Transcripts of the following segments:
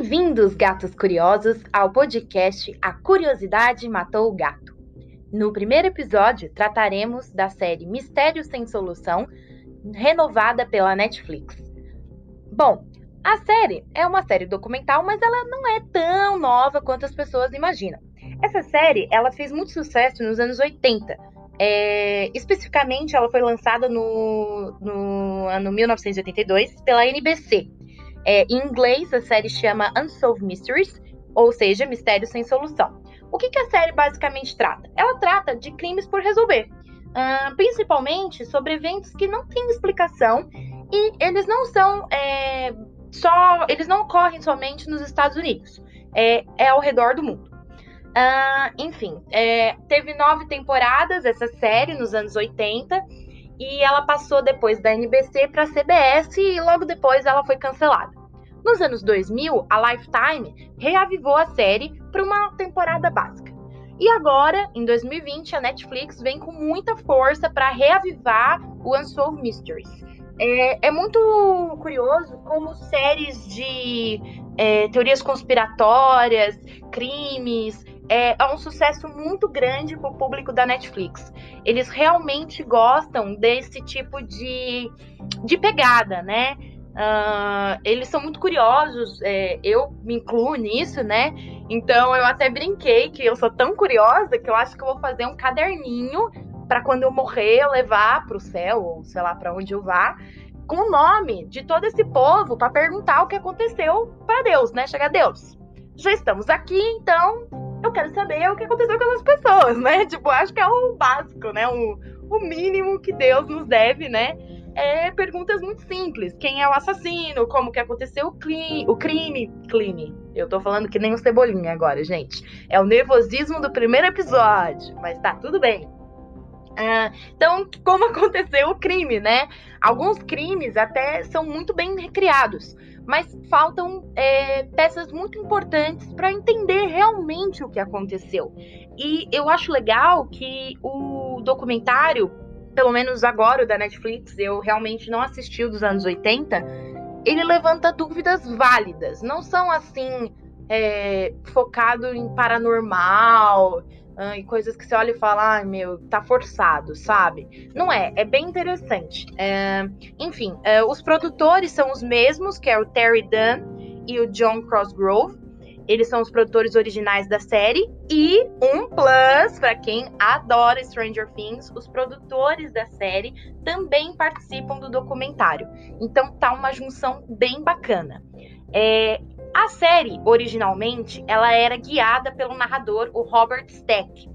Bem-vindos, gatos curiosos, ao podcast A Curiosidade Matou o Gato. No primeiro episódio, trataremos da série Mistério Sem Solução, renovada pela Netflix. Bom, a série é uma série documental, mas ela não é tão nova quanto as pessoas imaginam. Essa série, ela fez muito sucesso nos anos 80. É, especificamente, ela foi lançada no, no ano 1982 pela NBC, é, em inglês, a série chama Unsolved Mysteries, ou seja, Mistérios Sem Solução. O que, que a série basicamente trata? Ela trata de crimes por resolver, uh, principalmente sobre eventos que não têm explicação e eles não são é, só, eles não ocorrem somente nos Estados Unidos, é, é ao redor do mundo. Uh, enfim, é, teve nove temporadas essa série nos anos 80 e ela passou depois da NBC para a CBS e logo depois ela foi cancelada. Nos anos 2000, a Lifetime reavivou a série para uma temporada básica. E agora, em 2020, a Netflix vem com muita força para reavivar o Unsolved Mysteries. É, é, muito curioso como séries de é, teorias conspiratórias, crimes, é, é, um sucesso muito grande para o público da Netflix. Eles realmente gostam desse tipo de, de pegada, né? Uh, eles são muito curiosos, é, eu me incluo nisso, né? Então eu até brinquei que eu sou tão curiosa que eu acho que eu vou fazer um caderninho para quando eu morrer eu levar para o céu ou sei lá para onde eu vá, com o nome de todo esse povo para perguntar o que aconteceu para Deus, né? Chegar a Deus. Já estamos aqui, então eu quero saber o que aconteceu com essas pessoas, né? Tipo, acho que é o básico, né? O, o mínimo que Deus nos deve, né? É perguntas muito simples. Quem é o assassino? Como que aconteceu o, o crime? Crime. Eu tô falando que nem o Cebolinha agora, gente. É o nervosismo do primeiro episódio, mas tá tudo bem. Uh, então, como aconteceu o crime, né? Alguns crimes até são muito bem recriados, mas faltam é, peças muito importantes para entender realmente o que aconteceu. E eu acho legal que o documentário pelo menos agora o da Netflix, eu realmente não assisti o dos anos 80, ele levanta dúvidas válidas. Não são assim, é, focado em paranormal uh, e coisas que você olha e fala, ai ah, meu, tá forçado, sabe? Não é, é bem interessante. É, enfim, é, os produtores são os mesmos, que é o Terry Dunn e o John Crossgrove. Eles são os produtores originais da série. E um plus, para quem adora Stranger Things, os produtores da série também participam do documentário. Então tá uma junção bem bacana. É, a série, originalmente, ela era guiada pelo narrador, o Robert Stack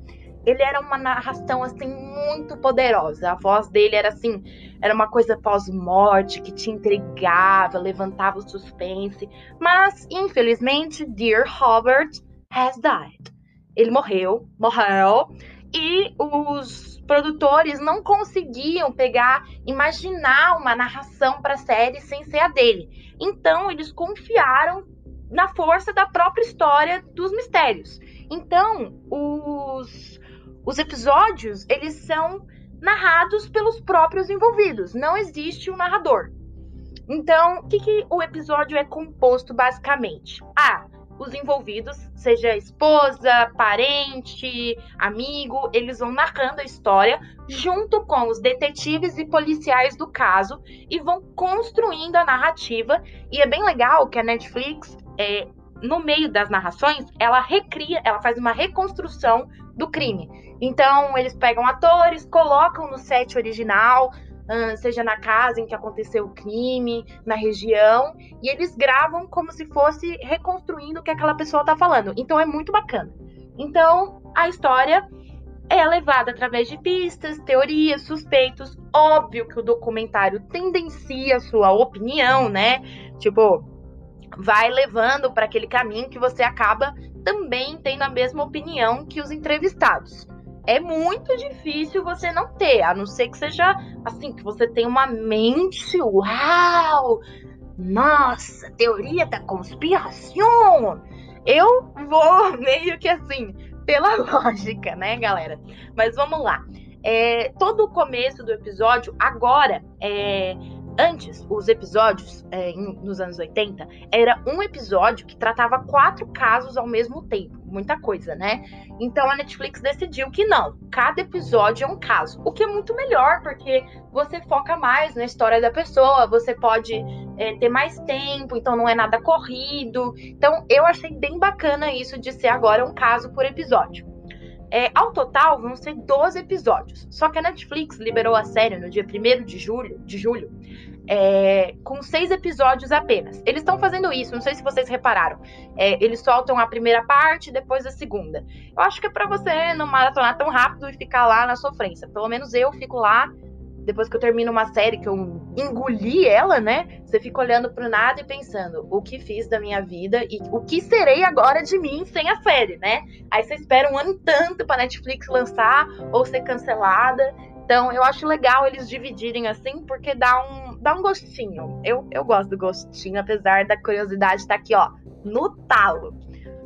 ele era uma narração assim muito poderosa. A voz dele era assim, era uma coisa pós-morte que te intrigava, levantava o suspense. Mas infelizmente, Dear Robert has died. Ele morreu, morreu, e os produtores não conseguiam pegar, imaginar uma narração para a série sem ser a dele. Então eles confiaram na força da própria história dos mistérios. Então, os os episódios, eles são narrados pelos próprios envolvidos, não existe um narrador. Então, o que, que o episódio é composto basicamente? Ah, os envolvidos, seja esposa, parente, amigo, eles vão narrando a história junto com os detetives e policiais do caso e vão construindo a narrativa. E é bem legal que a Netflix, é, no meio das narrações, ela recria, ela faz uma reconstrução do crime. Então, eles pegam atores, colocam no set original, seja na casa em que aconteceu o crime, na região, e eles gravam como se fosse reconstruindo o que aquela pessoa está falando. Então, é muito bacana. Então, a história é levada através de pistas, teorias, suspeitos. Óbvio que o documentário tendencia a sua opinião, né? Tipo, vai levando para aquele caminho que você acaba também tendo a mesma opinião que os entrevistados. É muito difícil você não ter, a não ser que seja assim, que você tenha uma mente, uau! Nossa, teoria da conspiração! Eu vou meio que assim, pela lógica, né, galera? Mas vamos lá. É, todo o começo do episódio, agora, é, Antes, os episódios, é, nos anos 80, era um episódio que tratava quatro casos ao mesmo tempo. Muita coisa, né? Então a Netflix decidiu que não, cada episódio é um caso. O que é muito melhor, porque você foca mais na história da pessoa, você pode é, ter mais tempo, então não é nada corrido. Então eu achei bem bacana isso de ser agora um caso por episódio. É, ao total, vão ser 12 episódios. Só que a Netflix liberou a série no dia 1 de julho, de julho é, com seis episódios apenas. Eles estão fazendo isso, não sei se vocês repararam. É, eles soltam a primeira parte depois a segunda. Eu acho que é para você não maratonar tão rápido e ficar lá na sofrência. Pelo menos eu fico lá depois que eu termino uma série que eu engoli ela, né? Você fica olhando pro nada e pensando o que fiz da minha vida e o que serei agora de mim sem a série, né? Aí você espera um ano tanto pra Netflix lançar ou ser cancelada. Então eu acho legal eles dividirem assim, porque dá um, dá um gostinho. Eu, eu gosto do gostinho, apesar da curiosidade estar tá aqui, ó, no talo.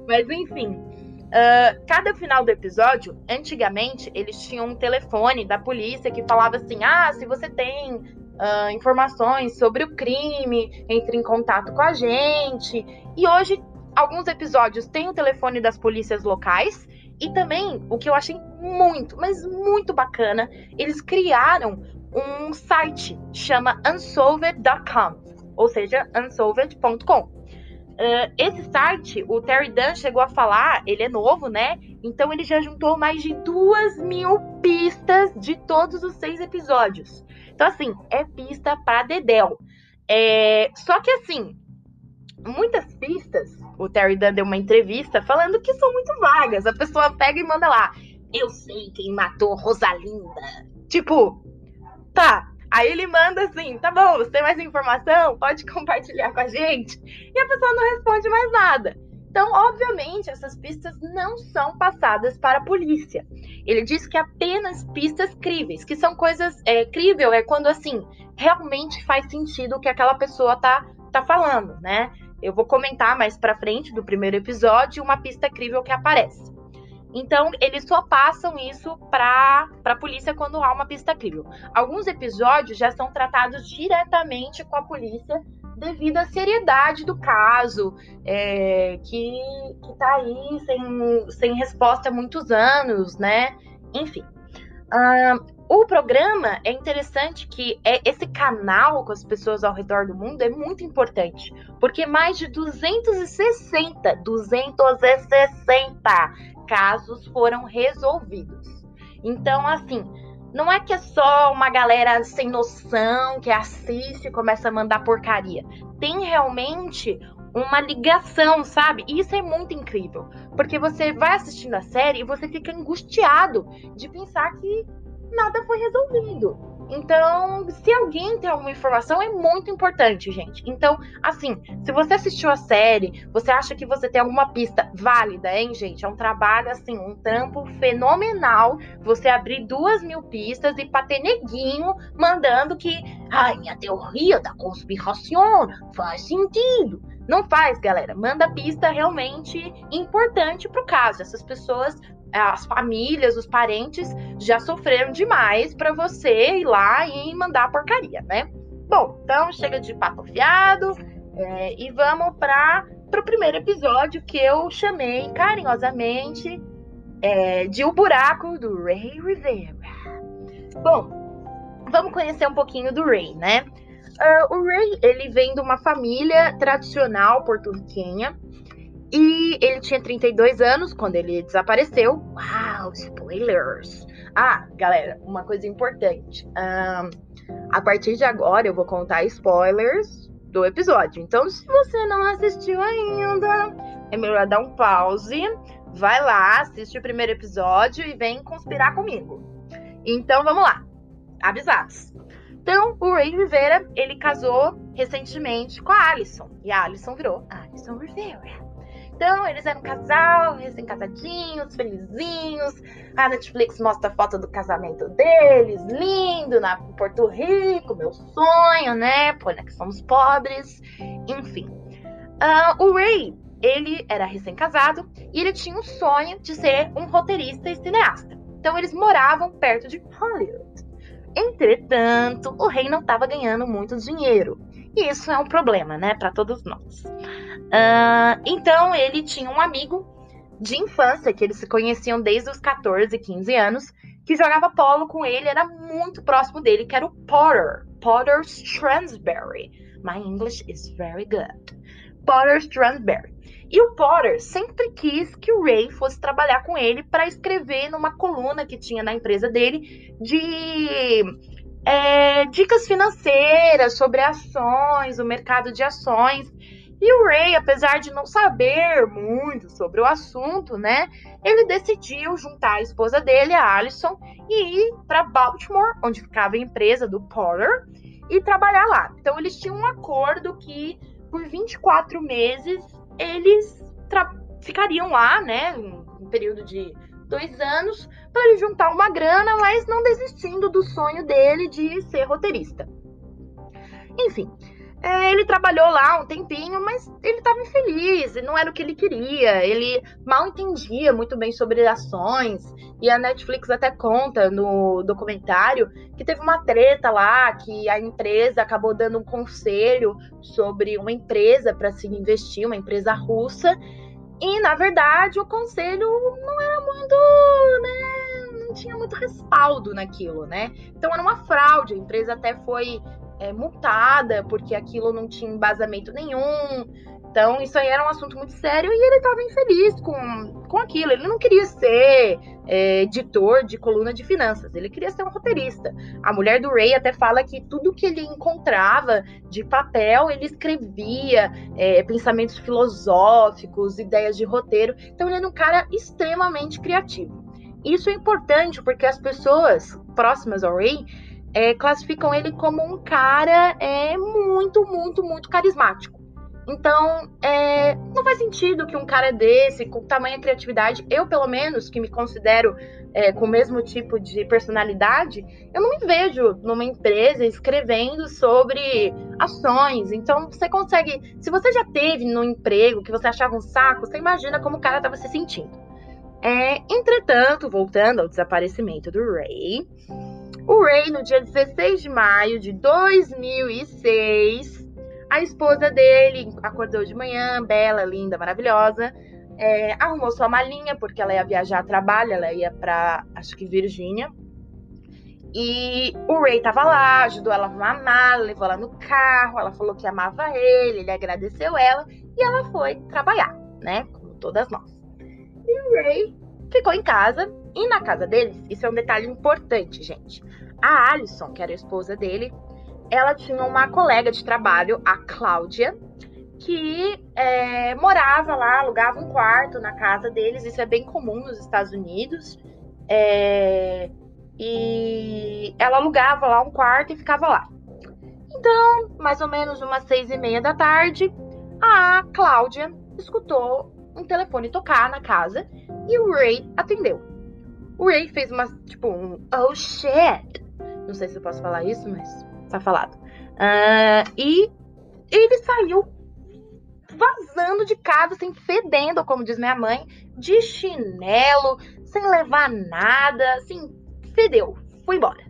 Mas enfim, Uh, cada final do episódio, antigamente, eles tinham um telefone da polícia que falava assim: ah, se você tem uh, informações sobre o crime, entre em contato com a gente. E hoje, alguns episódios têm o telefone das polícias locais. E também, o que eu achei muito, mas muito bacana, eles criaram um site, chama unsolved.com, ou seja, unsolved.com. Uh, esse site, o Terry Dunn chegou a falar, ele é novo, né? Então ele já juntou mais de duas mil pistas de todos os seis episódios. Então, assim, é pista para Dedel. É... Só que, assim, muitas pistas, o Terry Dunn deu uma entrevista falando que são muito vagas. A pessoa pega e manda lá. Eu sei quem matou Rosalinda. Tipo, tá, Aí ele manda assim: tá bom, você tem mais informação? Pode compartilhar com a gente. E a pessoa não responde mais nada. Então, obviamente, essas pistas não são passadas para a polícia. Ele diz que apenas pistas críveis, que são coisas. É, crível é quando, assim, realmente faz sentido o que aquela pessoa tá, tá falando, né? Eu vou comentar mais pra frente do primeiro episódio uma pista crível que aparece. Então, eles só passam isso para a polícia quando há uma pista crível. Alguns episódios já são tratados diretamente com a polícia devido à seriedade do caso, é, que, está aí sem, sem resposta há muitos anos, né? Enfim. O programa é interessante que é esse canal com as pessoas ao redor do mundo é muito importante, porque mais de 260, 260 casos foram resolvidos. Então, assim, não é que é só uma galera sem noção que assiste e começa a mandar porcaria. Tem realmente uma ligação, sabe? E isso é muito incrível, porque você vai assistindo a série e você fica angustiado de pensar que nada foi resolvido. Então, se alguém tem alguma informação, é muito importante, gente. Então, assim, se você assistiu a série, você acha que você tem alguma pista válida, hein, gente? É um trabalho, assim, um trampo fenomenal. Você abrir duas mil pistas e pra ter neguinho mandando que, ai, minha teoria da conspiração faz sentido. Não faz, galera. Manda pista realmente importante pro caso. Essas pessoas as famílias, os parentes já sofreram demais para você ir lá e mandar porcaria, né? Bom, então chega de papo fiado é, e vamos para o primeiro episódio que eu chamei carinhosamente é, de O Buraco do Ray Rivera. Bom, vamos conhecer um pouquinho do Ray, né? Uh, o Ray, ele vem de uma família tradicional porto-riquenha e ele tinha 32 anos quando ele desapareceu. Uau, spoilers! Ah, galera, uma coisa importante. Um, a partir de agora eu vou contar spoilers do episódio. Então, se você não assistiu ainda, é melhor dar um pause. Vai lá, assiste o primeiro episódio e vem conspirar comigo. Então, vamos lá. Avisados. Então, o Ray Rivera, ele casou recentemente com a Alison. E a Alison virou Alison Rivera. Então, eles eram um casal, recém-casadinhos, felizinhos. A Netflix mostra a foto do casamento deles, lindo, na Porto Rico, meu sonho, né? Pô, né, que somos pobres. Enfim. Uh, o Ray, ele era recém-casado e ele tinha um sonho de ser um roteirista e cineasta. Então, eles moravam perto de Hollywood. Entretanto, o rei não estava ganhando muito dinheiro. E isso é um problema, né, para todos nós. Então, ele tinha um amigo de infância, que eles se conheciam desde os 14, 15 anos, que jogava polo com ele, era muito próximo dele, que era o Potter, Potter Stransberry. My English is very good. Potter Stransberry. E o Potter sempre quis que o Ray fosse trabalhar com ele para escrever numa coluna que tinha na empresa dele de é, dicas financeiras sobre ações, o mercado de ações. E o Ray, apesar de não saber muito sobre o assunto, né, ele decidiu juntar a esposa dele, a Alison, e ir para Baltimore, onde ficava a empresa do Potter, e trabalhar lá. Então eles tinham um acordo que por 24 meses eles ficariam lá, né, um período de dois anos, para ele juntar uma grana, mas não desistindo do sonho dele de ser roteirista. Enfim, é, ele trabalhou lá um tempinho, mas ele estava infeliz, não era o que ele queria. Ele mal entendia muito bem sobre ações. E a Netflix até conta no documentário que teve uma treta lá, que a empresa acabou dando um conselho sobre uma empresa para se investir, uma empresa russa. E na verdade o conselho não era muito, né, não tinha muito respaldo naquilo, né? Então era uma fraude. A empresa até foi é, multada porque aquilo não tinha embasamento nenhum. Então, isso aí era um assunto muito sério e ele estava infeliz com, com aquilo. Ele não queria ser é, editor de coluna de finanças, ele queria ser um roteirista. A mulher do Ray até fala que tudo que ele encontrava de papel, ele escrevia é, pensamentos filosóficos, ideias de roteiro. Então, ele era um cara extremamente criativo. Isso é importante porque as pessoas próximas ao Ray é, classificam ele como um cara é, muito, muito, muito carismático. Então, é, não faz sentido que um cara desse, com tamanha criatividade, eu, pelo menos, que me considero é, com o mesmo tipo de personalidade, eu não me vejo numa empresa escrevendo sobre ações. Então, você consegue. Se você já teve no emprego que você achava um saco, você imagina como o cara estava se sentindo. É, entretanto, voltando ao desaparecimento do Ray, o Ray, no dia 16 de maio de 2006, a esposa dele acordou de manhã, bela, linda, maravilhosa, é, arrumou sua malinha, porque ela ia viajar a trabalho, ela ia para, acho que Virgínia. E o Ray tava lá, ajudou ela a arrumar a mala, levou ela no carro, ela falou que amava ele, ele agradeceu ela e ela foi trabalhar, né? Como todas nós. E o Ray ficou em casa, e na casa deles, isso é um detalhe importante, gente. A Alison, que era a esposa dele, ela tinha uma colega de trabalho, a Cláudia, que é, morava lá, alugava um quarto na casa deles. Isso é bem comum nos Estados Unidos. É, e ela alugava lá um quarto e ficava lá. Então, mais ou menos umas seis e meia da tarde, a Cláudia escutou um telefone tocar na casa e o Ray atendeu. O Ray fez uma, tipo, um oh shit não sei se eu posso falar isso, mas tá falado. Uh, e ele saiu vazando de casa, assim, fedendo, como diz minha mãe, de chinelo, sem levar nada, assim, fedeu, foi embora.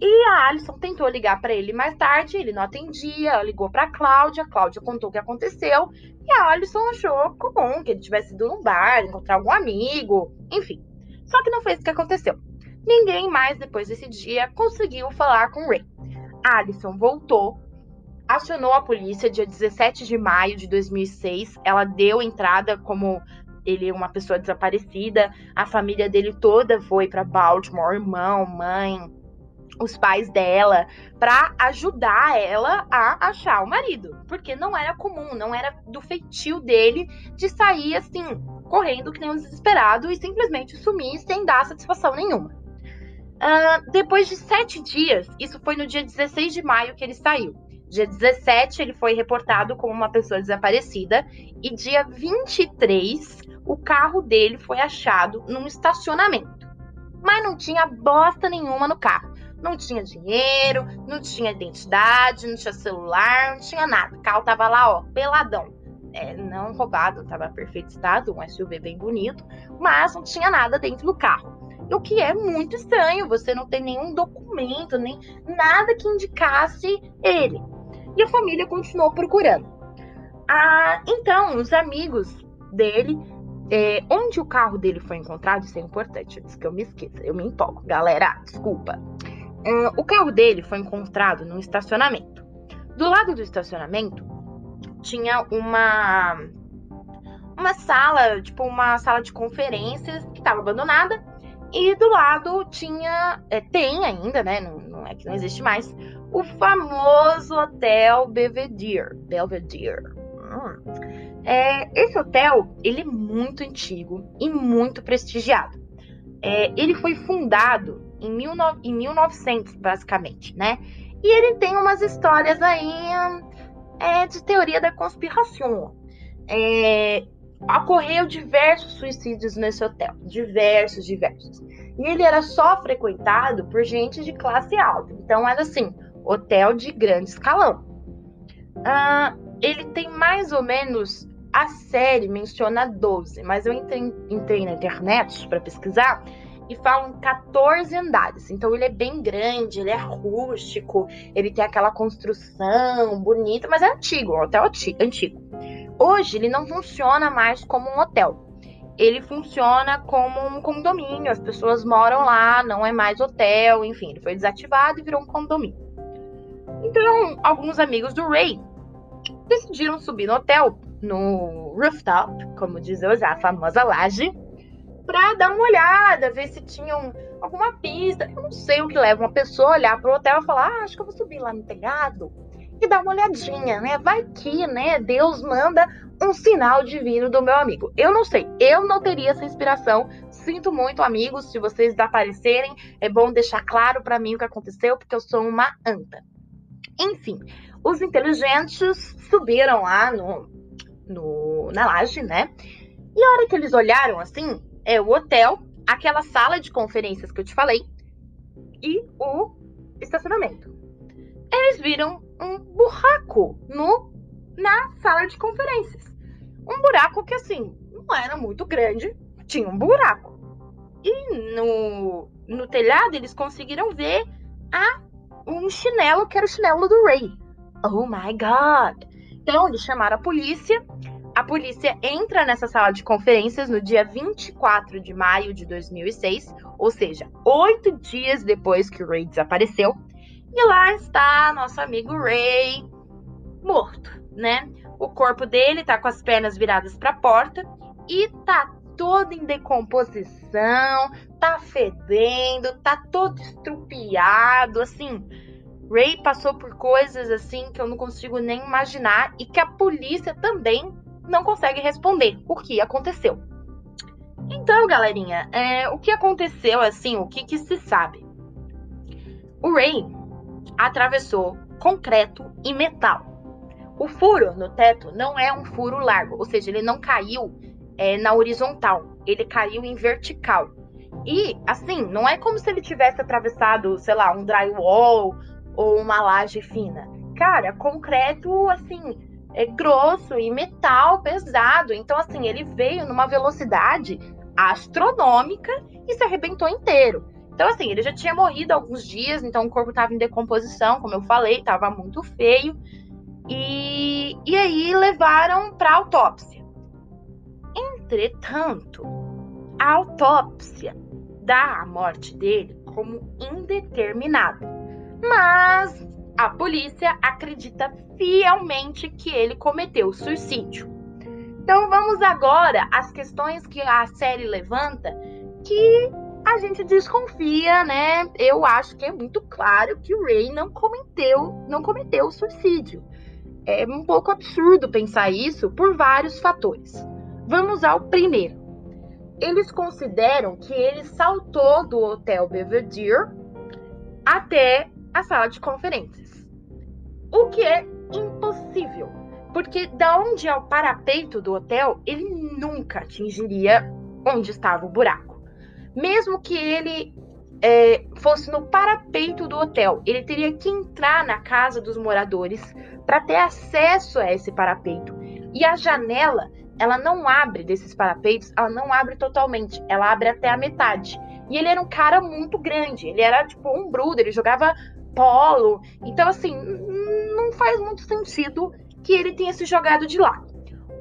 E a Alison tentou ligar para ele mais tarde, ele não atendia, ligou para Cláudia, Cláudia contou o que aconteceu, e a Alison achou comum que ele tivesse ido num bar, encontrar algum amigo, enfim. Só que não foi isso que aconteceu. Ninguém mais depois desse dia conseguiu falar com Ray. Alison voltou, acionou a polícia dia 17 de maio de 2006. Ela deu entrada como ele é uma pessoa desaparecida. A família dele toda foi para Baltimore, irmão, mãe, os pais dela, para ajudar ela a achar o marido, porque não era comum, não era do feitio dele de sair assim, correndo que nem um desesperado e simplesmente sumir sem dar satisfação nenhuma. Uh, depois de sete dias, isso foi no dia 16 de maio que ele saiu. Dia 17, ele foi reportado como uma pessoa desaparecida. E dia 23, o carro dele foi achado num estacionamento. Mas não tinha bosta nenhuma no carro. Não tinha dinheiro, não tinha identidade, não tinha celular, não tinha nada. O carro tava lá, ó, peladão. É, não roubado, tava perfeito estado, um SUV bem bonito, mas não tinha nada dentro do carro. O que é muito estranho, você não tem nenhum documento, nem nada que indicasse ele. E a família continuou procurando. Ah, então, os amigos dele, é, onde o carro dele foi encontrado, isso é importante, antes que eu me esqueça, eu me empolgo. Galera, desculpa. Uh, o carro dele foi encontrado num estacionamento. Do lado do estacionamento tinha uma uma sala, tipo uma sala de conferências que estava abandonada e do lado tinha, é, tem ainda, né? Não, não, é que não existe mais, o famoso hotel Belvedere. Belvedere. Hum. É, esse hotel ele é muito antigo e muito prestigiado. É, ele foi fundado em, mil em 1900, basicamente, né? E ele tem umas histórias aí é, de teoria da conspiração. É, ocorreu diversos suicídios nesse hotel, diversos, diversos. E ele era só frequentado por gente de classe alta, então era assim, hotel de grande escalão. Ah, ele tem mais ou menos a série menciona 12, mas eu entrei, entrei na internet para pesquisar e falam 14 andares. Então ele é bem grande, ele é rústico, ele tem aquela construção bonita, mas é antigo, um hotel antigo. Hoje ele não funciona mais como um hotel. Ele funciona como um condomínio, as pessoas moram lá, não é mais hotel, enfim, ele foi desativado e virou um condomínio. Então, alguns amigos do Ray decidiram subir no hotel, no rooftop, como diz hoje, a famosa laje, para dar uma olhada, ver se tinham alguma pista. Eu não sei o que leva uma pessoa a olhar pro hotel e falar: ah, acho que eu vou subir lá no telhado e dar uma olhadinha, né? Vai que, né? Deus manda um sinal divino do meu amigo. Eu não sei, eu não teria essa inspiração. Sinto muito, amigos, se vocês desaparecerem, é bom deixar claro para mim o que aconteceu, porque eu sou uma anta. Enfim, os inteligentes subiram lá no, no, na laje, né? E a hora que eles olharam assim, é o hotel, aquela sala de conferências que eu te falei e o estacionamento. Eles viram um buraco no na sala de conferências. Um buraco que assim, não era muito grande, tinha um buraco. E no, no telhado eles conseguiram ver a, um chinelo que era o chinelo do Ray. Oh my god! Então eles chamaram a polícia a polícia entra nessa sala de conferências no dia 24 de maio de 2006, ou seja, oito dias depois que o Ray desapareceu. E lá está nosso amigo Ray morto, né? O corpo dele tá com as pernas viradas para a porta e tá todo em decomposição, tá fedendo, tá todo estrupiado, assim. Ray passou por coisas assim que eu não consigo nem imaginar e que a polícia também não consegue responder o que aconteceu. Então, galerinha, é, o que aconteceu, assim, o que, que se sabe? O Ray atravessou concreto e metal. O furo no teto não é um furo largo, ou seja, ele não caiu é, na horizontal, ele caiu em vertical. E, assim, não é como se ele tivesse atravessado, sei lá, um drywall ou uma laje fina. Cara, concreto, assim, é grosso e metal pesado. Então, assim, ele veio numa velocidade astronômica e se arrebentou inteiro. Então, assim, ele já tinha morrido há alguns dias, então o corpo estava em decomposição, como eu falei, estava muito feio. E, e aí levaram para autópsia. Entretanto, a autópsia dá a morte dele como indeterminada. Mas a polícia acredita fielmente que ele cometeu suicídio. Então vamos agora às questões que a série levanta que a gente desconfia, né? Eu acho que é muito claro que o Ray não cometeu, não cometeu suicídio. É um pouco absurdo pensar isso por vários fatores. Vamos ao primeiro. Eles consideram que ele saltou do hotel Belvedere até a sala de conferências. O que é impossível, porque da onde é o parapeito do hotel, ele nunca atingiria onde estava o buraco. Mesmo que ele é, fosse no parapeito do hotel, ele teria que entrar na casa dos moradores para ter acesso a esse parapeito. E a janela, ela não abre desses parapeitos, ela não abre totalmente, ela abre até a metade. E ele era um cara muito grande. Ele era tipo um brother, ele jogava polo. Então, assim, não faz muito sentido que ele tenha se jogado de lá.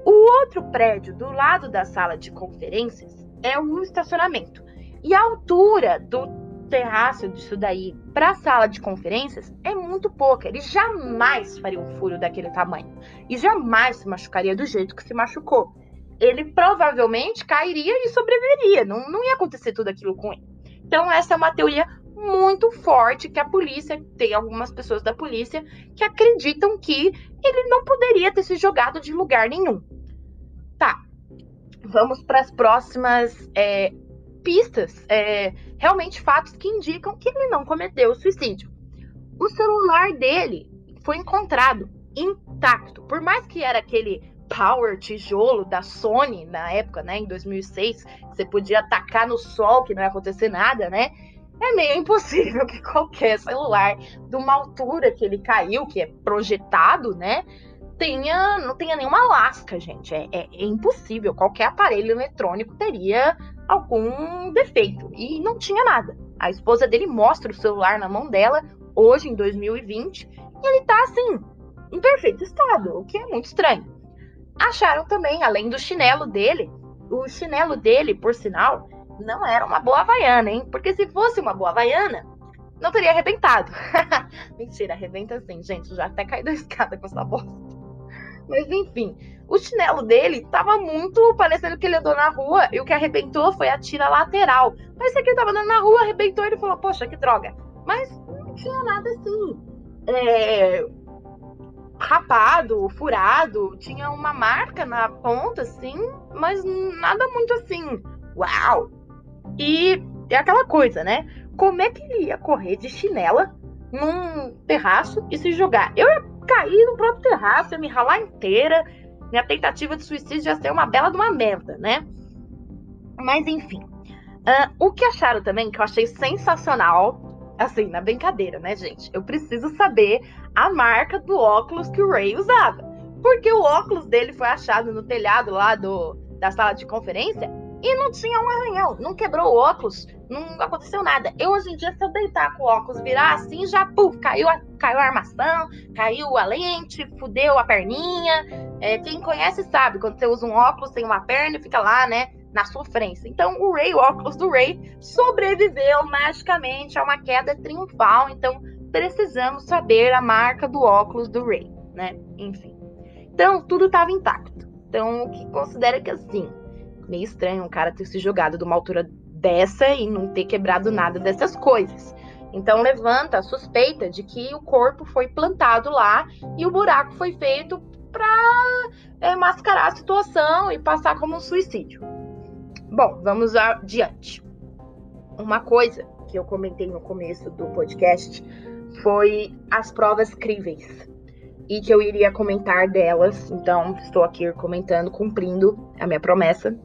O outro prédio do lado da sala de conferências é o estacionamento. E a altura do terraço disso daí para a sala de conferências é muito pouca. Ele jamais faria um furo daquele tamanho e jamais se machucaria do jeito que se machucou. Ele provavelmente cairia e sobreviveria. Não, não ia acontecer tudo aquilo com ele. Então essa é uma teoria muito forte que a polícia tem algumas pessoas da polícia que acreditam que ele não poderia ter se jogado de lugar nenhum. Tá. Vamos para as próximas é, pistas, é, realmente fatos que indicam que ele não cometeu suicídio. O celular dele foi encontrado intacto, por mais que era aquele power tijolo da Sony na época, né, em 2006, você podia atacar no sol que não ia acontecer nada, né? É meio impossível que qualquer celular de uma altura que ele caiu, que é projetado, né, tenha, não tenha nenhuma lasca, gente. É, é, é impossível. Qualquer aparelho eletrônico teria algum defeito. E não tinha nada. A esposa dele mostra o celular na mão dela, hoje em 2020, e ele tá assim, em perfeito estado, o que é muito estranho. Acharam também, além do chinelo dele, o chinelo dele, por sinal, não era uma boa havaiana, hein? Porque se fosse uma boa havaiana, não teria arrebentado. Mentira, arrebenta sim, gente. já até caí da escada com essa bosta. Mas enfim, o chinelo dele tava muito parecendo que ele andou na rua e o que arrebentou foi a tira lateral. Parecia que ele tava andando na rua, arrebentou e ele falou: Poxa, que droga. Mas não tinha nada assim. É, rapado, furado, tinha uma marca na ponta, assim, mas nada muito assim. Uau! E é aquela coisa, né? Como é que ele ia correr de chinela num terraço e se jogar? Eu ia cair no próprio terraço, ia me ralar inteira minha tentativa de suicídio ia ser uma bela de uma merda, né? Mas enfim. Uh, o que acharam também, que eu achei sensacional, assim, na brincadeira, né, gente? Eu preciso saber a marca do óculos que o Ray usava. Porque o óculos dele foi achado no telhado lá do, da sala de conferência e não tinha um arranhão, não quebrou o óculos, não aconteceu nada. Eu hoje em dia, se eu deitar com o óculos, virar assim, já puf, caiu a, caiu a armação, caiu a lente, fudeu a perninha. É, quem conhece sabe, quando você usa um óculos, tem uma perna fica lá, né, na sofrência. Então, o Ray, o óculos do Ray, sobreviveu magicamente a uma queda triunfal. Então, precisamos saber a marca do óculos do Ray, né? Enfim. Então, tudo estava intacto. Então, o que considera que assim meio estranho um cara ter se jogado de uma altura dessa e não ter quebrado nada dessas coisas. Então levanta a suspeita de que o corpo foi plantado lá e o buraco foi feito para é, mascarar a situação e passar como um suicídio. Bom, vamos adiante. Uma coisa que eu comentei no começo do podcast foi as provas críveis e que eu iria comentar delas. Então, estou aqui comentando, cumprindo a minha promessa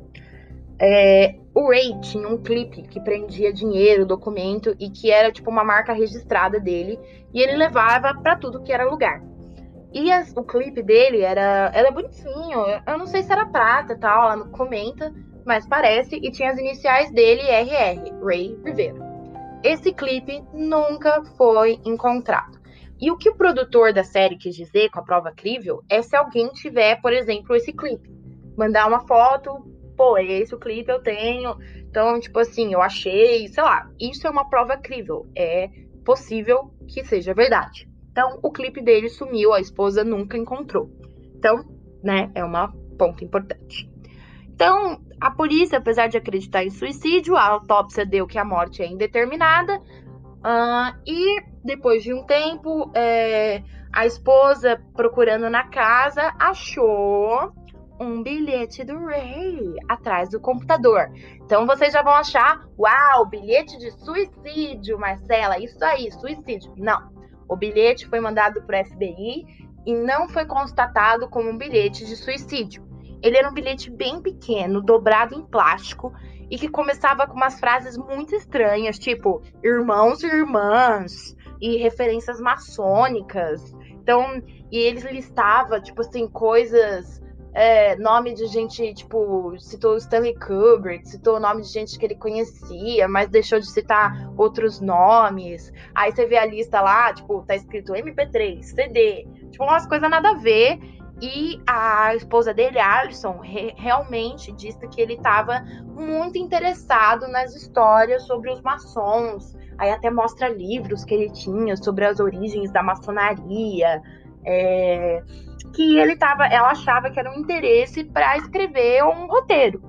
é, o Ray tinha um clipe que prendia dinheiro, documento e que era tipo uma marca registrada dele e ele levava para tudo que era lugar. E as, o clipe dele era, era bonitinho, eu não sei se era prata e tal, ela comenta, mas parece, e tinha as iniciais dele, RR, Ray Rivera. Esse clipe nunca foi encontrado. E o que o produtor da série quis dizer com a prova crível é se alguém tiver, por exemplo, esse clipe. Mandar uma foto pô, é esse o clipe eu tenho. Então, tipo assim, eu achei, sei lá, isso é uma prova crível. É possível que seja verdade. Então, o clipe dele sumiu, a esposa nunca encontrou. Então, né, é uma ponto importante. Então, a polícia, apesar de acreditar em suicídio, a autópsia deu que a morte é indeterminada. Uh, e depois de um tempo, é, a esposa, procurando na casa, achou um bilhete do Ray atrás do computador. Então vocês já vão achar, uau, bilhete de suicídio, Marcela, isso aí, suicídio. Não. O bilhete foi mandado para o FBI e não foi constatado como um bilhete de suicídio. Ele era um bilhete bem pequeno, dobrado em plástico e que começava com umas frases muito estranhas, tipo irmãos e irmãs e referências maçônicas. Então, e eles listava tipo assim coisas é, nome de gente, tipo, citou Stanley Kubrick, citou o nome de gente que ele conhecia, mas deixou de citar outros nomes. Aí você vê a lista lá, tipo, tá escrito MP3, CD, tipo, umas coisas nada a ver. E a esposa dele, Alison, re realmente disse que ele estava muito interessado nas histórias sobre os maçons. Aí até mostra livros que ele tinha sobre as origens da maçonaria. É, que ele tava, ela achava que era um interesse para escrever um roteiro.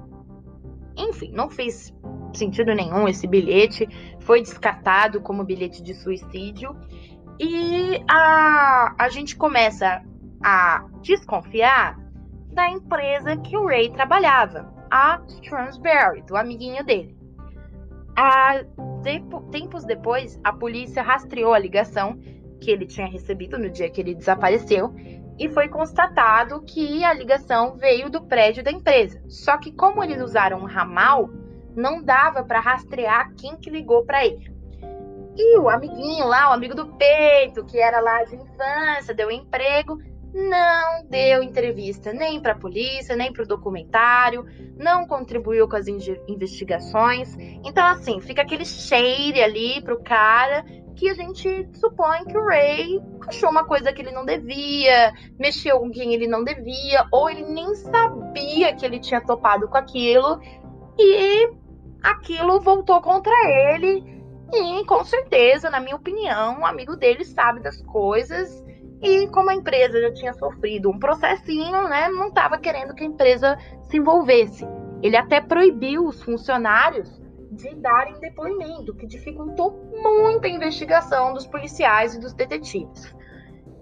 Enfim, não fez sentido nenhum esse bilhete, foi descartado como bilhete de suicídio. E a, a gente começa a desconfiar da empresa que o Ray trabalhava, a Stransberry, do amiguinho dele. A, tempos depois, a polícia rastreou a ligação que ele tinha recebido no dia que ele desapareceu e foi constatado que a ligação veio do prédio da empresa. Só que como eles usaram um ramal, não dava para rastrear quem que ligou para ele. E o amiguinho lá, o amigo do peito, que era lá de infância, deu emprego, não deu entrevista nem para a polícia, nem para o documentário, não contribuiu com as investigações. Então, assim, fica aquele cheire ali pro cara que a gente supõe que o Ray achou uma coisa que ele não devia, mexeu com quem ele não devia, ou ele nem sabia que ele tinha topado com aquilo e aquilo voltou contra ele. E com certeza, na minha opinião, um amigo dele sabe das coisas e como a empresa já tinha sofrido um processinho, né, não estava querendo que a empresa se envolvesse. Ele até proibiu os funcionários de darem depoimento, que dificultou muito a investigação dos policiais e dos detetives.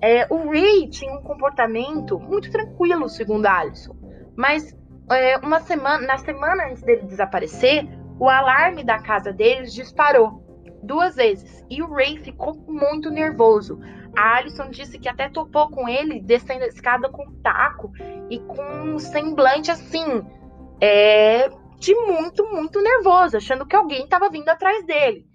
É, o Ray tinha um comportamento muito tranquilo, segundo Alison, mas é, uma semana, na semana antes dele desaparecer, o alarme da casa deles disparou duas vezes e o Ray ficou muito nervoso. A Alison disse que até topou com ele descendo a escada com um taco e com um semblante assim, é, de muito, muito nervoso, achando que alguém estava vindo atrás dele.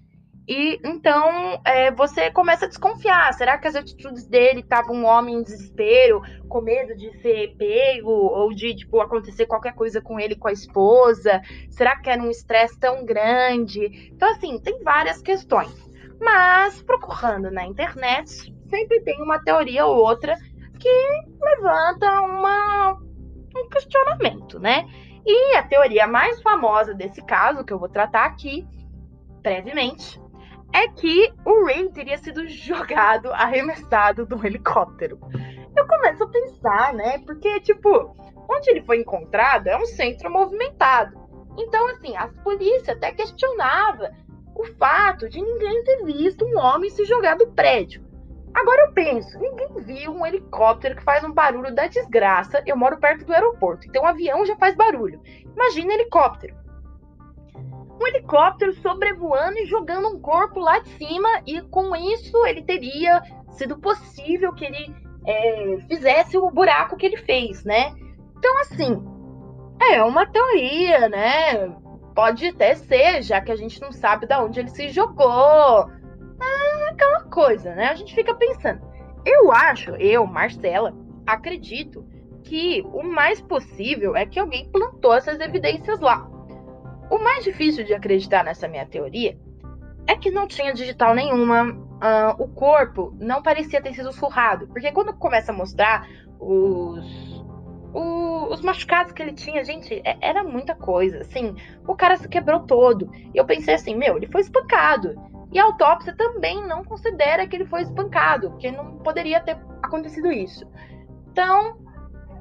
E então é, você começa a desconfiar. Será que as atitudes dele estavam um homem em desespero, com medo de ser pego ou de tipo acontecer qualquer coisa com ele com a esposa? Será que era um estresse tão grande? Então assim tem várias questões. Mas procurando na internet sempre tem uma teoria ou outra que levanta uma, um questionamento, né? E a teoria mais famosa desse caso, que eu vou tratar aqui brevemente, é que o Ray teria sido jogado, arremessado do helicóptero. Eu começo a pensar, né? Porque, tipo, onde ele foi encontrado é um centro movimentado. Então, assim, a polícia até questionava o fato de ninguém ter visto um homem se jogar do prédio. Agora eu penso, ninguém viu um helicóptero que faz um barulho da desgraça. Eu moro perto do aeroporto, então um avião já faz barulho. Imagina helicóptero. Um helicóptero sobrevoando e jogando um corpo lá de cima, e com isso ele teria sido possível que ele é, fizesse o buraco que ele fez, né? Então, assim, é uma teoria, né? Pode até ser, já que a gente não sabe de onde ele se jogou coisa, né? A gente fica pensando. Eu acho, eu, Marcela, acredito que o mais possível é que alguém plantou essas evidências lá. O mais difícil de acreditar nessa minha teoria é que não tinha digital nenhuma, uh, o corpo não parecia ter sido surrado, porque quando começa a mostrar os, os, os machucados que ele tinha, gente, é, era muita coisa, assim, o cara se quebrou todo. E eu pensei assim, meu, ele foi espancado. E a autópsia também não considera que ele foi espancado, porque não poderia ter acontecido isso. Então,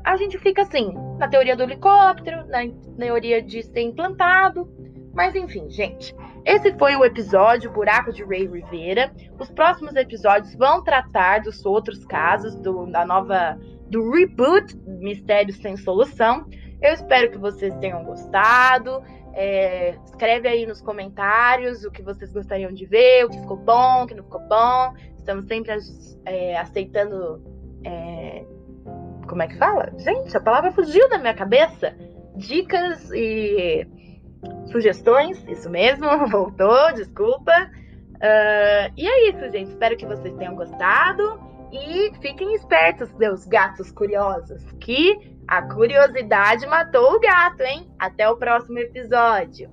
a gente fica assim, na teoria do helicóptero, na teoria de ser implantado. Mas enfim, gente. Esse foi o episódio Buraco de Ray Rivera. Os próximos episódios vão tratar dos outros casos do, da nova do reboot Mistérios sem Solução. Eu espero que vocês tenham gostado. É, escreve aí nos comentários o que vocês gostariam de ver, o que ficou bom, o que não ficou bom. Estamos sempre é, aceitando. É, como é que fala? Gente, a palavra fugiu da minha cabeça. Dicas e sugestões, isso mesmo, voltou, desculpa. Uh, e é isso, gente. Espero que vocês tenham gostado. E fiquem espertos, seus gatos curiosos, que a curiosidade matou o gato, hein? Até o próximo episódio.